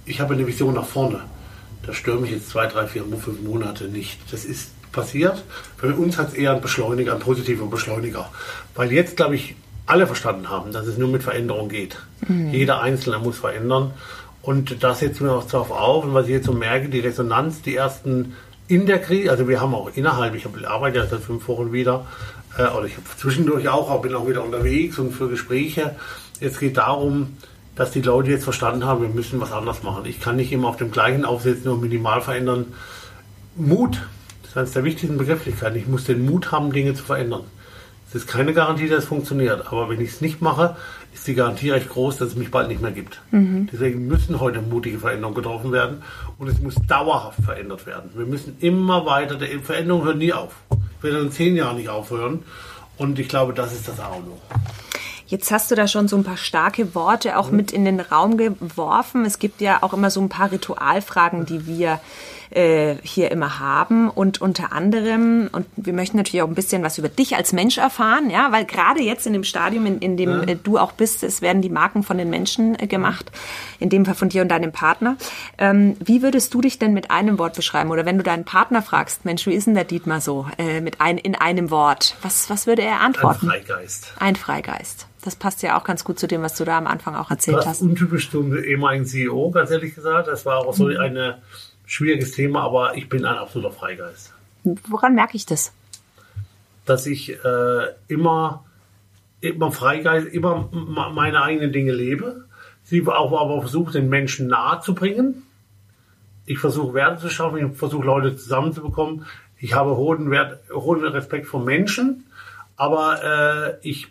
ich habe eine Vision nach vorne. Da stürme ich jetzt zwei, drei, vier, fünf Monate nicht. Das ist passiert. Für uns hat es eher ein Beschleuniger, ein positiver Beschleuniger. Weil jetzt, glaube ich, alle verstanden haben, dass es nur mit Veränderung geht. Mhm. Jeder Einzelne muss verändern. Und das setzen wir auch darauf auf. Und was ich jetzt so merke, die Resonanz, die ersten in der Krise, also wir haben auch innerhalb, ich arbeite ja seit fünf Wochen wieder, äh, oder ich habe zwischendurch auch, auch, bin auch wieder unterwegs und für Gespräche. Es geht darum, dass die Leute jetzt verstanden haben, wir müssen was anders machen. Ich kann nicht immer auf dem gleichen aufsetzen und minimal verändern. Mut, das ist eines der wichtigsten Begrifflichkeiten. Ich muss den Mut haben, Dinge zu verändern. Es ist keine Garantie, dass es funktioniert. Aber wenn ich es nicht mache, ist die Garantie recht groß, dass es mich bald nicht mehr gibt. Mhm. Deswegen müssen heute mutige Veränderungen getroffen werden und es muss dauerhaft verändert werden. Wir müssen immer weiter, die Veränderung hört nie auf. Wir werden in zehn Jahren nicht aufhören. Und ich glaube, das ist das A und O. Jetzt hast du da schon so ein paar starke Worte auch mhm. mit in den Raum geworfen. Es gibt ja auch immer so ein paar Ritualfragen, die wir äh, hier immer haben und unter anderem und wir möchten natürlich auch ein bisschen was über dich als Mensch erfahren, ja, weil gerade jetzt in dem Stadium, in, in dem ja. äh, du auch bist, es werden die Marken von den Menschen äh, gemacht, in dem Fall von dir und deinem Partner. Ähm, wie würdest du dich denn mit einem Wort beschreiben oder wenn du deinen Partner fragst, Mensch, wie ist denn der Dietmar so äh, mit ein, in einem Wort? Was was würde er antworten? Ein Freigeist. Ein Freigeist. Das passt ja auch ganz gut zu dem, was du da am Anfang auch erzählt das hast. Untypisch zum ehemaligen CEO, ganz ehrlich gesagt. Das war auch so mhm. ein schwieriges Thema, aber ich bin ein absoluter Freigeist. Woran merke ich das? Dass ich äh, immer, immer Freigeist, immer meine eigenen Dinge lebe. Sie auch aber versuche, den Menschen nahe zu bringen. Ich versuche Werte zu schaffen, ich versuche Leute zusammenzubekommen. Ich habe hohen Wert, hohen Respekt vor Menschen, aber äh, ich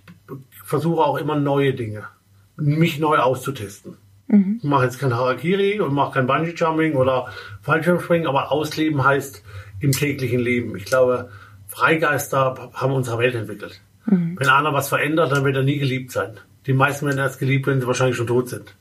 versuche auch immer neue Dinge, mich neu auszutesten. Mhm. Ich mache jetzt kein Harakiri und mache kein Bungee-Jumping oder Fallschirmspringen, aber ausleben heißt im täglichen Leben. Ich glaube, Freigeister haben unsere Welt entwickelt. Mhm. Wenn einer was verändert, dann wird er nie geliebt sein. Die meisten werden erst geliebt, wenn sie wahrscheinlich schon tot sind.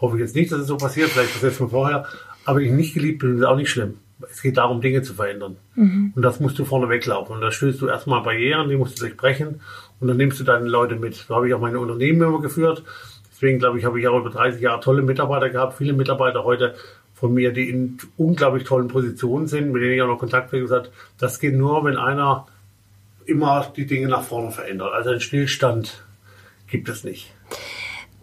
Hoffe ich jetzt nicht, dass es so passiert, vielleicht passiert es mir vorher. Aber ich nicht geliebt bin, ist auch nicht schlimm. Es geht darum, Dinge zu verändern. Mhm. Und das musst du vorne weglaufen. Und da stößt du erstmal Barrieren, die musst du durchbrechen. Und dann nimmst du deine Leute mit. So habe ich auch meine Unternehmen immer geführt. Deswegen glaube ich, habe ich auch über 30 Jahre tolle Mitarbeiter gehabt. Viele Mitarbeiter heute von mir, die in unglaublich tollen Positionen sind, mit denen ich auch noch Kontakt habe, gesagt, das geht nur, wenn einer immer die Dinge nach vorne verändert. Also einen Stillstand gibt es nicht.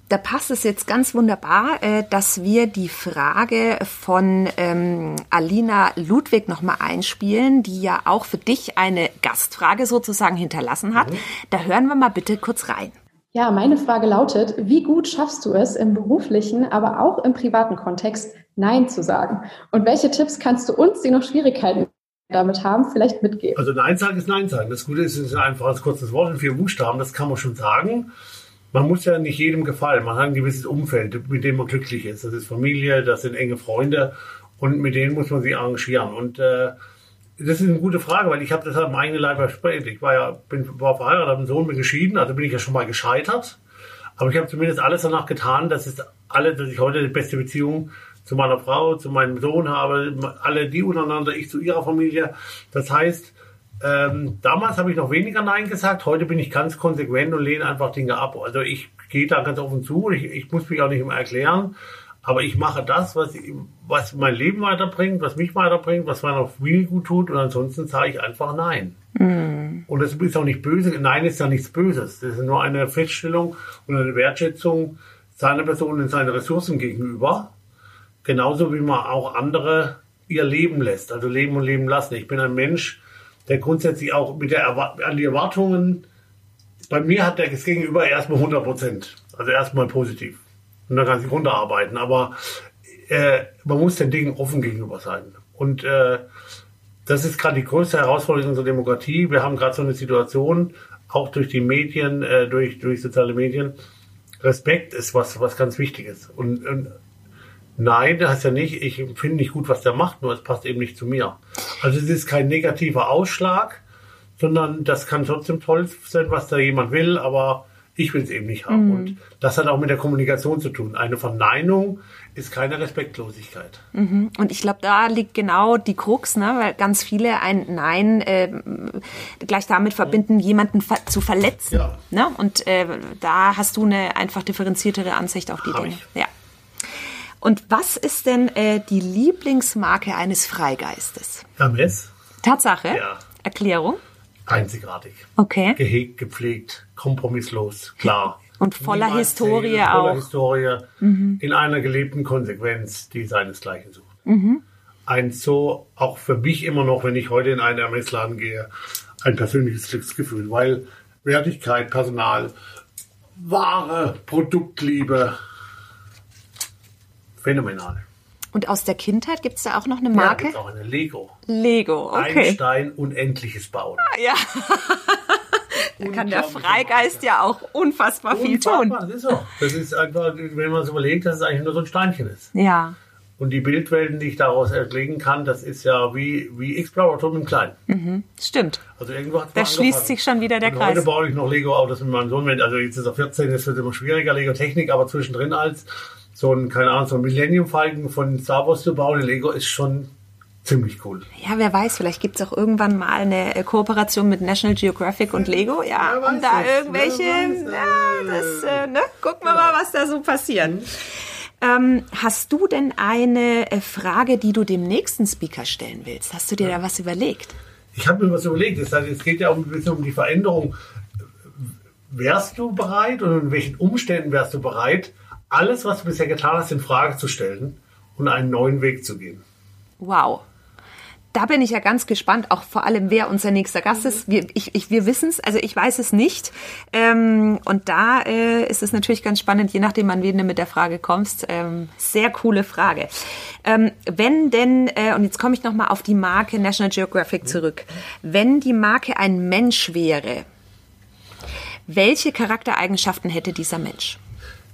Da passt es jetzt ganz wunderbar, äh, dass wir die Frage von ähm, Alina Ludwig nochmal einspielen, die ja auch für dich eine Gastfrage sozusagen hinterlassen hat. Mhm. Da hören wir mal bitte kurz rein. Ja, meine Frage lautet, wie gut schaffst du es im beruflichen, aber auch im privaten Kontext Nein zu sagen? Und welche Tipps kannst du uns, die noch Schwierigkeiten damit haben, vielleicht mitgeben? Also Nein sagen ist Nein sagen. Das Gute ist, es ist einfach ein kurzes Wort in vier Buchstaben, das kann man schon sagen. Man muss ja nicht jedem gefallen. Man hat ein gewisses Umfeld, mit dem man glücklich ist. Das ist Familie, das sind enge Freunde und mit denen muss man sich arrangieren. Und äh, das ist eine gute Frage, weil ich habe das am eigenen Leib ersprengt. Ich war ja bin, war verheiratet, habe einen Sohn, bin geschieden, also bin ich ja schon mal gescheitert. Aber ich habe zumindest alles danach getan, dass es alle, dass ich heute die beste Beziehung zu meiner Frau, zu meinem Sohn habe, alle die untereinander, ich zu ihrer Familie. Das heißt, ähm, damals habe ich noch weniger Nein gesagt, heute bin ich ganz konsequent und lehne einfach Dinge ab. Also ich gehe da ganz offen zu, ich, ich muss mich auch nicht immer erklären. Aber ich mache das, was, was mein Leben weiterbringt, was mich weiterbringt, was meiner Familie gut tut. Und ansonsten sage ich einfach Nein. Mhm. Und das ist auch nicht böse. Nein ist ja nichts Böses. Das ist nur eine Feststellung und eine Wertschätzung seiner Person und seinen Ressourcen gegenüber. Genauso wie man auch andere ihr Leben lässt. Also leben und leben lassen. Ich bin ein Mensch, der grundsätzlich auch mit der an die Erwartungen, bei mir hat der das Gegenüber erstmal 100 Prozent. Also erstmal positiv und dann kann sich runterarbeiten. Aber äh, man muss den Dingen offen gegenüber sein. Und äh, das ist gerade die größte Herausforderung unserer Demokratie. Wir haben gerade so eine Situation, auch durch die Medien, äh, durch, durch soziale Medien. Respekt ist was, was ganz Wichtiges. Und, und nein, das heißt ja nicht, ich finde nicht gut, was der macht, nur es passt eben nicht zu mir. Also es ist kein negativer Ausschlag, sondern das kann trotzdem toll sein, was da jemand will, aber ich will es eben nicht haben. Mhm. Und das hat auch mit der Kommunikation zu tun. Eine Verneinung ist keine Respektlosigkeit. Mhm. Und ich glaube, da liegt genau die Krux, ne? weil ganz viele ein Nein äh, gleich damit verbinden, jemanden ver zu verletzen. Ja. Ne? Und äh, da hast du eine einfach differenziertere Ansicht auf die Hab Dinge. Ich. Ja. Und was ist denn äh, die Lieblingsmarke eines Freigeistes? Hermes. Tatsache? Ja. Erklärung? Einzigartig. Okay. Gehegt, gepflegt, kompromisslos, klar. Und voller Niemals Historie zählen, auch. Voller Historie, mhm. in einer gelebten Konsequenz, die seinesgleichen sucht. Mhm. Ein so, auch für mich immer noch, wenn ich heute in einen Ermessladen gehe, ein persönliches Glücksgefühl, weil Wertigkeit, Personal, Ware, Produktliebe, phänomenal. Und aus der Kindheit gibt es da auch noch eine Marke? Ja, auch eine Lego. Lego, okay. Einstein unendliches Bauen. Ah, ja. da kann der Freigeist ja auch unfassbar, viel tun. Das ist so. Das ist einfach, wenn man es überlegt, dass es eigentlich nur so ein Steinchen ist. Ja. Und die Bildwelten, die ich daraus erlegen kann, das ist ja wie, wie Explorator im Kleinen. Mhm, stimmt. Also irgendwo hat Da schließt sich schon wieder der und Kreis. Heute baue ich noch Lego-Autos mit meinem Sohn. Also jetzt ist er 14, das wird immer schwieriger, Lego-Technik, aber zwischendrin als so ein, keine Ahnung, so ein Millennium Falcon von Star Wars zu bauen in Lego ist schon ziemlich cool. Ja, wer weiß, vielleicht gibt es auch irgendwann mal eine äh, Kooperation mit National Geographic und Lego, ja, und da das, irgendwelche, ja, das, äh, ne, gucken wir genau. mal, was da so passiert. Mhm. Ähm, hast du denn eine äh, Frage, die du dem nächsten Speaker stellen willst? Hast du dir ja. da was überlegt? Ich habe mir was überlegt. Das heißt, es geht ja um, ein bisschen um die Veränderung. Wärst du bereit und in welchen Umständen wärst du bereit, alles, was du bisher getan hast, in Frage zu stellen und einen neuen Weg zu gehen. Wow. Da bin ich ja ganz gespannt, auch vor allem, wer unser nächster Gast ist. Wir, ich, ich, wir wissen es, also ich weiß es nicht. Ähm, und da äh, ist es natürlich ganz spannend, je nachdem, an wen du mit der Frage kommst. Ähm, sehr coole Frage. Ähm, wenn denn, äh, und jetzt komme ich nochmal auf die Marke National Geographic zurück, wenn die Marke ein Mensch wäre, welche Charaktereigenschaften hätte dieser Mensch?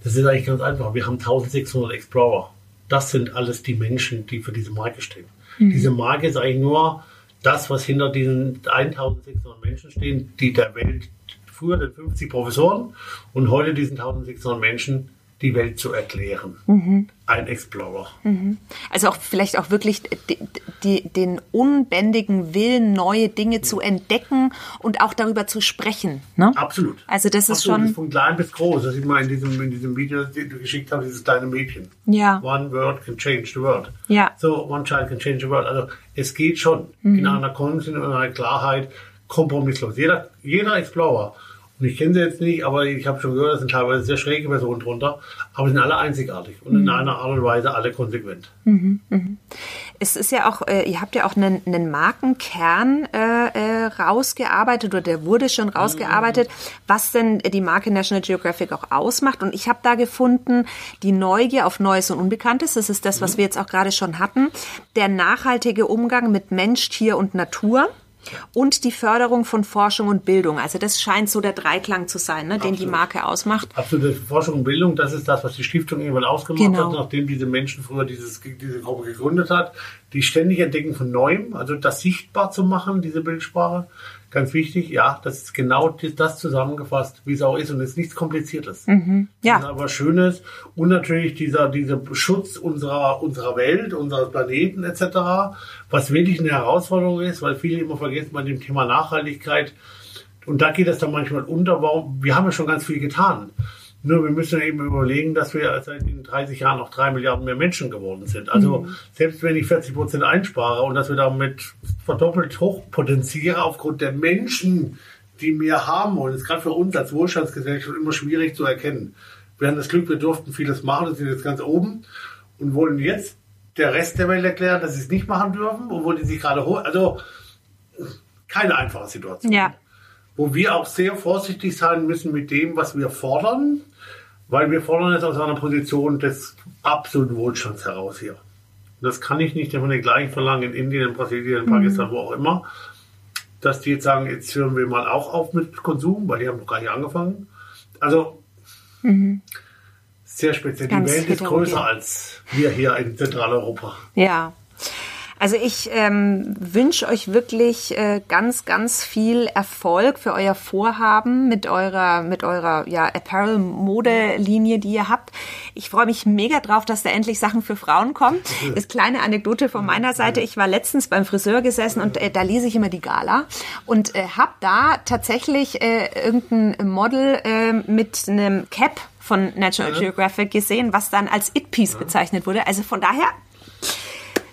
Das ist eigentlich ganz einfach. Wir haben 1600 Explorer. Das sind alles die Menschen, die für diese Marke stehen. Mhm. Diese Marke ist eigentlich nur das, was hinter diesen 1600 Menschen stehen, die der Welt früher den 50 Professoren und heute diesen 1600 Menschen die Welt zu erklären. Mhm. Ein Explorer. Mhm. Also auch vielleicht auch wirklich die, die, den unbändigen Willen, neue Dinge mhm. zu entdecken und auch darüber zu sprechen. Ne? Absolut. Also das Absolut. ist schon. Von klein bis groß. Das sieht man in diesem, in diesem Video, das du geschickt hast, dieses kleine Mädchen. Ja. One word can change the world. Ja. So, one child can change the world. Also es geht schon mhm. in einer Konsens, in einer Klarheit, kompromisslos. Jeder, jeder Explorer ich kenne sie jetzt nicht, aber ich habe schon gehört, es sind teilweise sehr schräge Personen drunter, aber sie sind alle einzigartig und in einer Art und Weise alle konsequent. Mhm, mh. Es ist ja auch, äh, ihr habt ja auch einen, einen Markenkern äh, äh, rausgearbeitet oder der wurde schon rausgearbeitet, mhm. was denn die Marke National Geographic auch ausmacht. Und ich habe da gefunden, die Neugier auf Neues und Unbekanntes, das ist das, was mhm. wir jetzt auch gerade schon hatten, der nachhaltige Umgang mit Mensch, Tier und Natur und die Förderung von Forschung und Bildung. Also das scheint so der Dreiklang zu sein, ne, den die Marke ausmacht. Absolut. Forschung und Bildung, das ist das, was die Stiftung irgendwann ausgemacht genau. hat, nachdem diese Menschen früher dieses, diese Gruppe gegründet hat. Die ständig Entdecken von Neuem, also das sichtbar zu machen, diese Bildsprache ganz wichtig, ja, das ist genau das zusammengefasst, wie es auch ist und es ist nichts Kompliziertes. Mhm, ja. Das ist aber Schönes und natürlich dieser, dieser Schutz unserer, unserer Welt, unseres Planeten etc., was wirklich eine Herausforderung ist, weil viele immer vergessen bei dem Thema Nachhaltigkeit und da geht es dann manchmal unter, warum, wir haben ja schon ganz viel getan. Nur wir müssen eben überlegen, dass wir seit in 30 Jahren noch drei Milliarden mehr Menschen geworden sind. Also mhm. selbst wenn ich 40 Prozent einspare und dass wir damit verdoppelt hochpotenziere aufgrund der Menschen, die mehr haben wollen, ist gerade für uns als Wohlstandsgesellschaft immer schwierig zu erkennen. Wir haben das Glück, wir durften vieles machen, das sind jetzt ganz oben und wollen jetzt der Rest der Welt erklären, dass sie es nicht machen dürfen, obwohl die sich gerade hoch, also keine einfache Situation. Ja. Wo wir auch sehr vorsichtig sein müssen mit dem, was wir fordern, weil wir fordern es aus einer Position des absoluten Wohlstands heraus hier. Das kann ich nicht von den gleichen verlangen in Indien, in Brasilien, in Pakistan, mhm. wo auch immer, dass die jetzt sagen, jetzt hören wir mal auch auf mit Konsum, weil die haben noch gar nicht angefangen. Also mhm. sehr speziell. Ganz die Welt ist größer als wir hier in Zentraleuropa. Ja, also ich ähm, wünsche euch wirklich äh, ganz, ganz viel Erfolg für euer Vorhaben mit eurer, mit eurer ja, Apparel-Modelinie, die ihr habt. Ich freue mich mega drauf, dass da endlich Sachen für Frauen kommen. Das kleine Anekdote von meiner Seite. Ich war letztens beim Friseur gesessen und äh, da lese ich immer die Gala und äh, habe da tatsächlich äh, irgendein Model äh, mit einem Cap von National Geographic gesehen, was dann als It-Piece bezeichnet wurde. Also von daher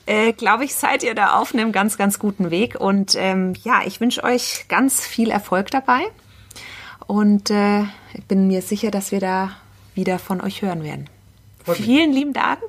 äh, glaube ich, seid ihr da auf einem ganz, ganz guten Weg. Und ähm, ja, ich wünsche euch ganz viel Erfolg dabei. Und äh, ich bin mir sicher, dass wir da wieder von euch hören werden. Vielen lieben Dank.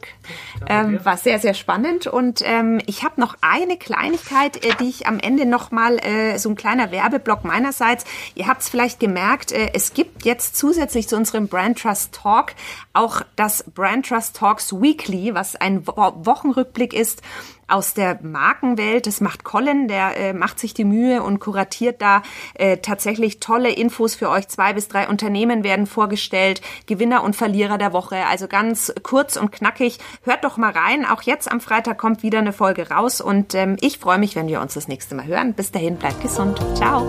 Ähm, war sehr, sehr spannend. Und ähm, ich habe noch eine Kleinigkeit, äh, die ich am Ende nochmal, äh, so ein kleiner Werbeblock meinerseits. Ihr habt es vielleicht gemerkt, äh, es gibt jetzt zusätzlich zu unserem Brand Trust Talk auch das Brand Trust Talks Weekly, was ein Wo Wochenrückblick ist aus der Markenwelt. Das macht Colin, der äh, macht sich die Mühe und kuratiert da äh, tatsächlich tolle Infos für euch. Zwei bis drei Unternehmen werden vorgestellt, Gewinner und Verlierer der Woche. Also ganz kurz und knackig. Hört doch mal rein. Auch jetzt am Freitag kommt wieder eine Folge raus und ähm, ich freue mich, wenn wir uns das nächste Mal hören. Bis dahin, bleibt gesund. Ciao.